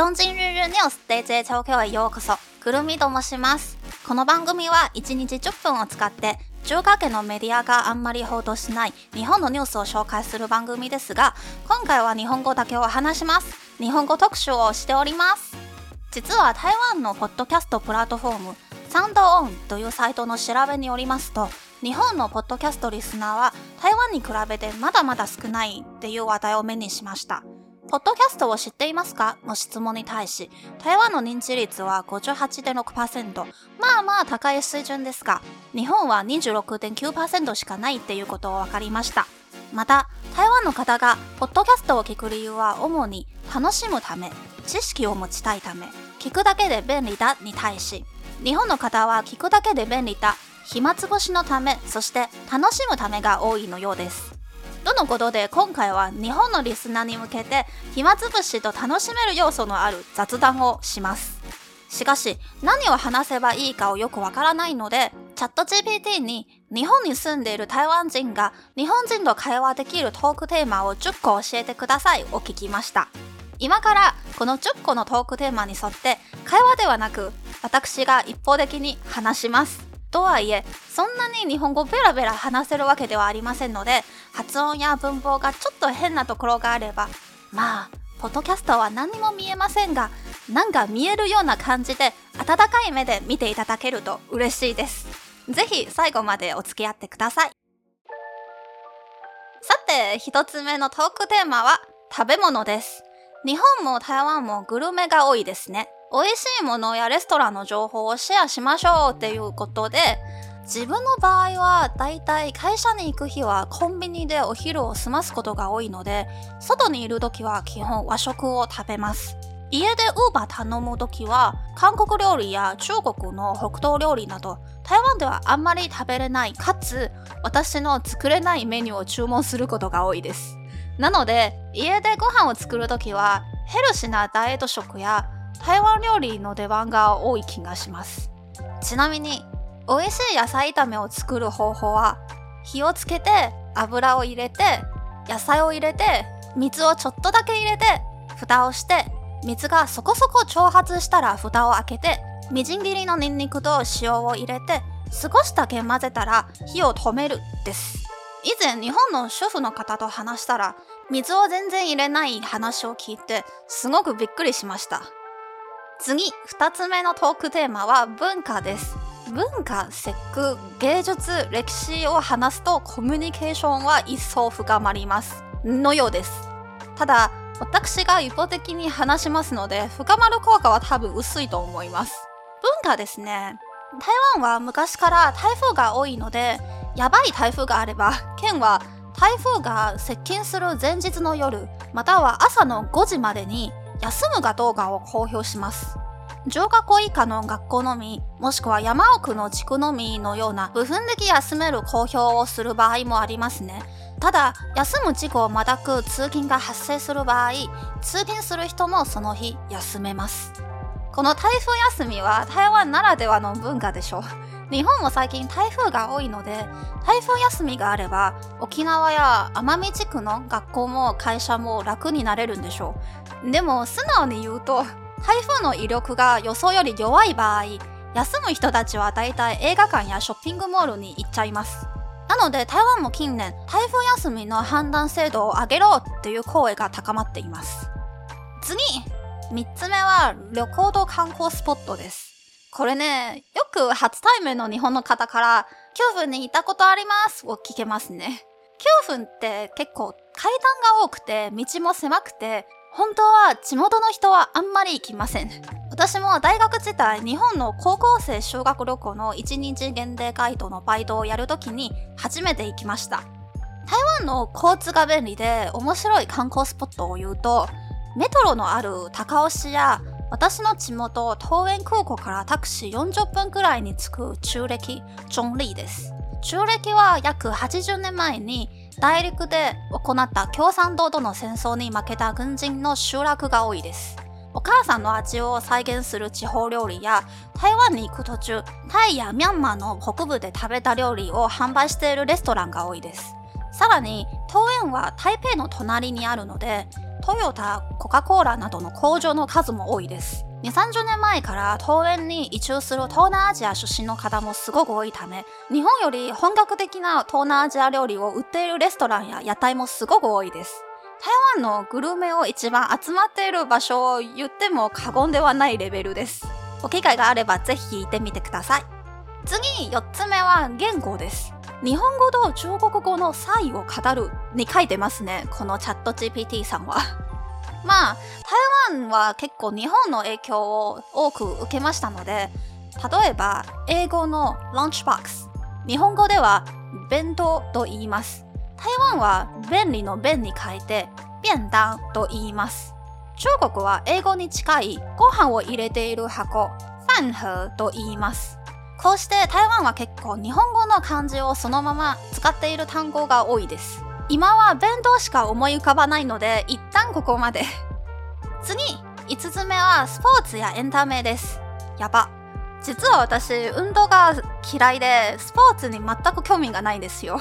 東京日日ニュース DJ 東京へようこそ。くるみと申します。この番組は1日10分を使って中華圏のメディアがあんまり報道しない日本のニュースを紹介する番組ですが今回は日本語だけを話します。日本語特集をしております。実は台湾のポッドキャストプラットフォームサンドオンというサイトの調べによりますと日本のポッドキャストリスナーは台湾に比べてまだまだ少ないっていう話題を目にしました。ポッドキャストを知っていますか？の質問に対し、台湾の認知率は58.6%。まあまあ高い水準ですが、日本は26.9%しかないっていうことを分かりました。また、台湾の方がポッドキャストを聞く理由は主に楽しむため、知識を持ちたいため、聞くだけで便利だに対し、日本の方は聞くだけで便利だ、暇つぶしのため、そして楽しむためが多いのようです。とのことで今回は日本のリスナーに向けて暇つぶしと楽しめる要素のある雑談をします。しかし何を話せばいいかをよくわからないのでチャット GPT に日本に住んでいる台湾人が日本人と会話できるトークテーマを10個教えてくださいを聞きました。今からこの10個のトークテーマに沿って会話ではなく私が一方的に話します。とはいえそんなに日本語ベラベラ話せるわけではありませんので発音や文法がちょっと変なところがあればまあポッドキャストは何も見えませんがなんか見えるような感じで温かい目で見ていただけると嬉しいです。ぜひ最後までお付き合ってください。さて一つ目のトークテーマは食べ物です。日本も台湾もグルメが多いですね。美味しいものやレストランの情報をシェアしましょうっていうことで自分の場合はだいたい会社に行く日はコンビニでお昼を済ますことが多いので外にいる時は基本和食を食べます。家でウーバー頼む時は韓国料理や中国の北東料理など台湾ではあんまり食べれないかつ私の作れないメニューを注文することが多いです。なので家でご飯を作る時はヘルシーなダイエット食や台湾料理の出番が多い気がします。ちなみに美味しい野菜炒めを作る方法は火をつけて油を入れて野菜を入れて水をちょっとだけ入れて蓋をして水がそこそこ蒸発したら蓋を開けてみじん切りのニンニクと塩を入れて少しだけ混ぜたら火を止めるです。以前日本の主婦の方と話したら水を全然入れない話を聞いてすごくびっくりしました。次、二つ目のトークテーマは文化です。文化、節句、芸術、歴史を話すとコミュニケーションは一層深まります。のようです。ただ、私が一方的に話しますので、深まる効果は多分薄いと思います。文化ですね。台湾は昔から台風が多いので、やばい台風があれば、県は台風が接近する前日の夜、または朝の5時までに休むかどうかを公表します。上学校以下の学校のみ、もしくは山奥の地区のみのような部分的休める公表をする場合もありますね。ただ、休む事故をまたく通勤が発生する場合、通勤する人もその日休めます。この台風休みは台湾ならではの文化でしょう。日本も最近台風が多いので、台風休みがあれば、沖縄や奄美地区の学校も会社も楽になれるんでしょう。でも、素直に言うと、台風の威力が予想より弱い場合、休む人たちは大体映画館やショッピングモールに行っちゃいます。なので台湾も近年、台風休みの判断精度を上げろっていう声が高まっています。次3つ目は旅行と観光スポットです。これね、よく初対面の日本の方から、9分にいたことありますを聞けますね。9分って結構階段が多くて、道も狭くて、本当は地元の人はあんまり行きません。私も大学時代、日本の高校生修学旅行の1日限定ガイドのバイトをやるときに初めて行きました。台湾の交通が便利で面白い観光スポットを言うと、メトロのある高尾市や私の地元、桃園空港からタクシー40分くらいに着く中暦、ジョンリーです。中暦は約80年前に大陸で行った共産党との戦争に負けた軍人の集落が多いです。お母さんの味を再現する地方料理や台湾に行く途中、タイやミャンマーの北部で食べた料理を販売しているレストランが多いです。さらに、桃園は台北の隣にあるので、トヨタ、コカ・コーラなどの工場の数も多いです。2、30年前から東園に移住する東南アジア出身の方もすごく多いため、日本より本格的な東南アジア料理を売っているレストランや屋台もすごく多いです。台湾のグルメを一番集まっている場所を言っても過言ではないレベルです。お機会があればぜひ行ってみてください。次、4つ目は言語です。日本語と中国語の差異を語るに書いてますね。このチャット GPT さんは。まあ、台湾は結構日本の影響を多く受けましたので、例えば、英語のランチボックス。日本語では弁当と言います。台湾は便利の便に変えて、便当と言います。中国は英語に近いご飯を入れている箱、飯盒と言います。こうして台湾は結構日本語の漢字をそのまま使っている単語が多いです。今は弁当しか思い浮かばないので、一旦ここまで。次、5つ目はスポーツやエンタメです。やば。実は私、運動が嫌いで、スポーツに全く興味がないんですよ。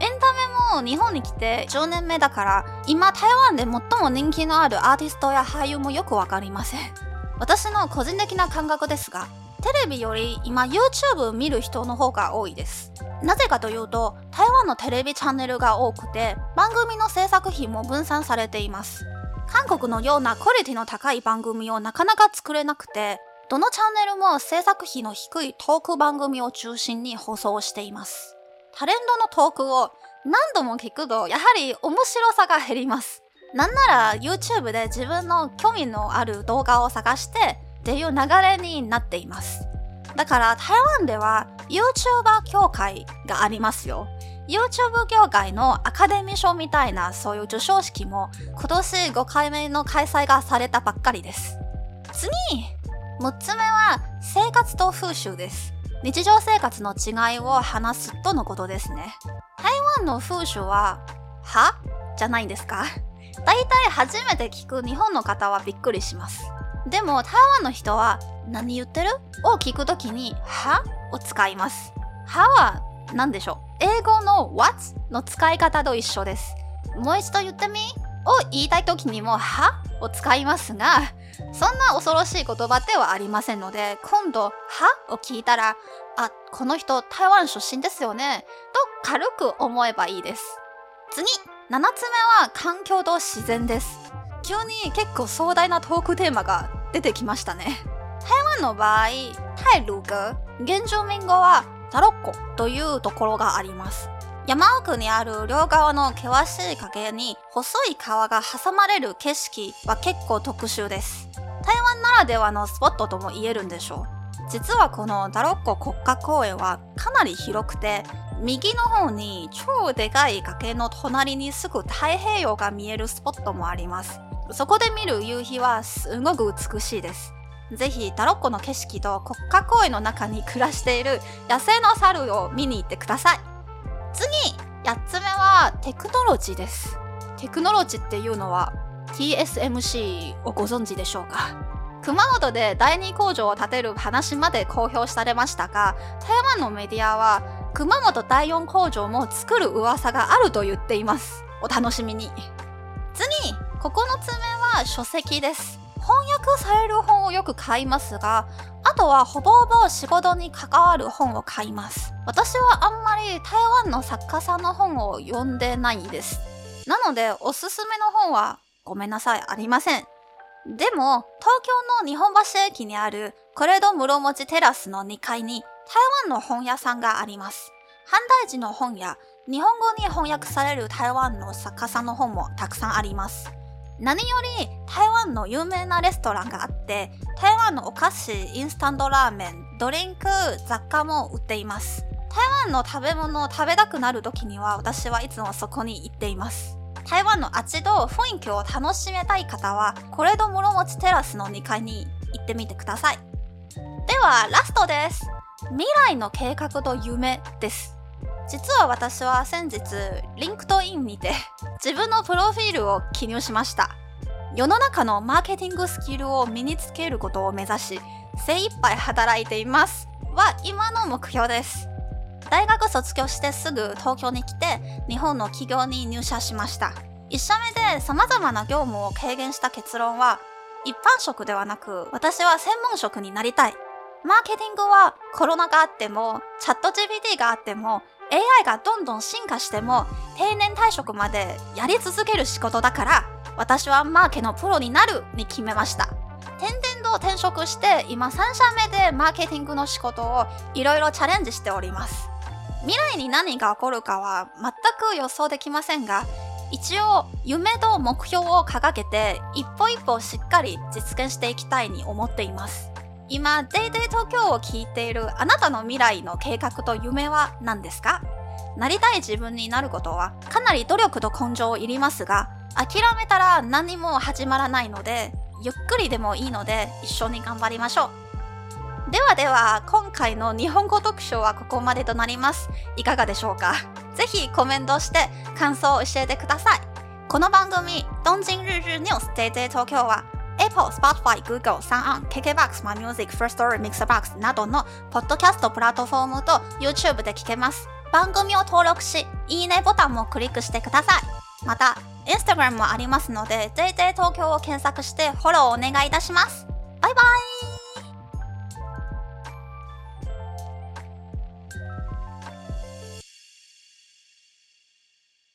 エンタメも日本に来て10年目だから、今台湾で最も人気のあるアーティストや俳優もよくわかりません。私の個人的な感覚ですが、テレビより今 YouTube 見る人の方が多いです。なぜかというと、台湾のテレビチャンネルが多くて、番組の制作費も分散されています。韓国のようなクオリティの高い番組をなかなか作れなくて、どのチャンネルも制作費の低いトーク番組を中心に放送しています。タレントのトークを何度も聞くと、やはり面白さが減ります。なんなら YouTube で自分の興味のある動画を探してっていう流れになっています。だから台湾では YouTuber 協会がありますよ。YouTube 業界のアカデミー賞みたいなそういう授賞式も今年5回目の開催がされたばっかりです。次 !6 つ目は生活と風習です。日常生活の違いを話すとのことですね。台湾の風習は、は？じゃないんですか大体初めて聞く日本の方はびっくりします。でも台湾の人は何言ってる？を聞くときにはを使います。はは何でしょう？英語の what の使い方と一緒です。もう一度言ってみ？を言いたいときにもはを使いますが、そんな恐ろしい言葉ではありませんので、今度はを聞いたら、あ、この人台湾出身ですよねと軽く思えばいいです。次、7つ目は環境と自然です。急に結構壮大なトークテーマが出てきましたね。台湾の場合、タイルが原住民語はタロッコというところがあります。山奥にある両側の険しい崖に細い川が挟まれる景色は結構特殊です。台湾ならではのスポットとも言えるんでしょう。実はこのダロッコ国家公園はかなり広くて右の方に超でかい崖の隣にすぐ太平洋が見えるスポットもあります。そこで見る夕日はすごく美しいです。ぜひタロッコの景色と国家公園の中に暮らしている野生の猿を見に行ってください。次、8つ目はテクノロジーです。テクノロジーっていうのは TSMC をご存知でしょうか？熊本で第二工場を建てる話まで公表されましたが、台湾のメディアは熊本第4工場も作る噂があると言っています。お楽しみに。次、9つ目は書籍です。翻訳される本をよく買いますが、あとはほぼほぼ仕事に関わる本を買います。私はあんまり台湾の作家さんの本を読んでないです。なので、おすすめの本はごめんなさい、ありません。でも、東京の日本橋駅にあるコレド室町テラスの2階に台湾の本屋さんがあります。反対時の本や日本語に翻訳される台湾の作家さんの本もたくさんあります。何より台湾の有名なレストランがあって、台湾のお菓子、インスタントラーメン、ドリンク、雑貨も売っています。台湾の食べ物を食べたくなる時には私はいつもそこに行っています。台湾の味と雰囲気を楽しめたい方は、これど室町テラスの2階に行ってみてください。では、ラストです。未来の計画と夢です。実は私は先日、 LinkedIn にて 自分のプロフィールを記入しました。世の中のマーケティングスキルを身につけることを目指し、精一杯働いています。は今の目標です。大学卒業してすぐ東京に来て日本の企業に入社しました。1社目で様々な業務を経験した結論は、一般職ではなく、私は専門職になりたい。マーケティングはコロナがあっても、チャット GPT があっても、AI がどんどん進化しても、定年退職までやり続ける仕事だから、私はマーケのプロになるに決めました。転々と転職して今3社目でマーケティングの仕事をいろいろチャレンジしております未来に何が起こるかは全く予想できませんが一応夢と目標を掲げて一歩一歩しっかり実現していきたいに思っています今 DayDay 東京を聞いているあなたの未来の計画と夢は何ですか？なりたい自分になることはかなり努力と根性をいりますが諦めたら何も始まらないのでゆっくりでもいいので一緒に頑張りましょう。ではでは今回の日本語読書はここまでとなります。いかがでしょうか？ぜひコメントして感想を教えてください。この番組「東京日日ニュース JJ 東京」は Apple、Spotify、Google、3 KKBOX、MyMusic、First Story、Mixbox などのポッドキャストプラットフォームと YouTube で聞けます。番組を登録し、いいねボタンもクリックしてください。また、インスタグラムもありますので、JJ 東京を検索してフォローお願いいたします。バイバイ。